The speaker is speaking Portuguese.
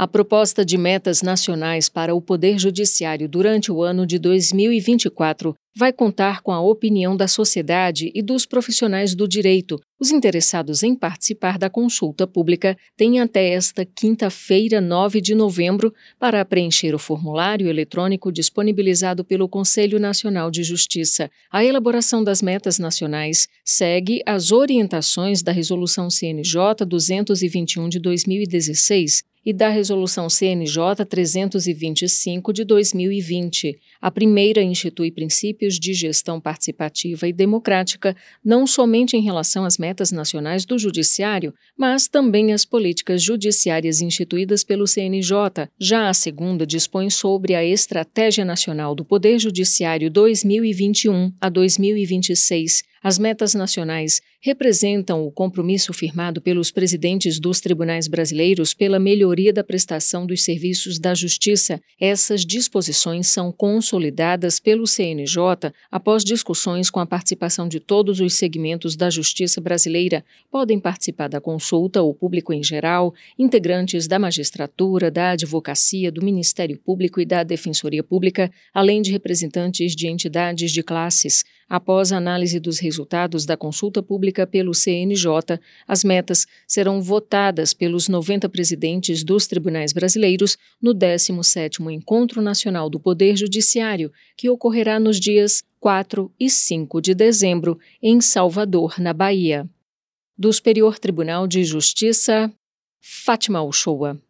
A proposta de metas nacionais para o Poder Judiciário durante o ano de 2024 vai contar com a opinião da sociedade e dos profissionais do direito. Os interessados em participar da consulta pública têm até esta quinta-feira, 9 de novembro, para preencher o formulário eletrônico disponibilizado pelo Conselho Nacional de Justiça. A elaboração das metas nacionais segue as orientações da Resolução CNJ 221 de 2016 e da Resolução CNJ 325 de 2020. A primeira institui princípios de gestão participativa e democrática, não somente em relação às metas nacionais do Judiciário, mas também às políticas judiciárias instituídas pelo CNJ. Já a segunda dispõe sobre a Estratégia Nacional do Poder Judiciário 2021 a 2026 as metas nacionais representam o compromisso firmado pelos presidentes dos tribunais brasileiros pela melhoria da prestação dos serviços da justiça. Essas disposições são consolidadas pelo CNJ após discussões com a participação de todos os segmentos da justiça brasileira. Podem participar da consulta o público em geral, integrantes da magistratura, da advocacia, do Ministério Público e da Defensoria Pública, além de representantes de entidades de classes. Após a análise dos resultados da consulta pública pelo CNJ, as metas serão votadas pelos 90 presidentes dos tribunais brasileiros no 17º Encontro Nacional do Poder Judiciário, que ocorrerá nos dias 4 e 5 de dezembro, em Salvador, na Bahia. Do Superior Tribunal de Justiça, Fátima Uchoa.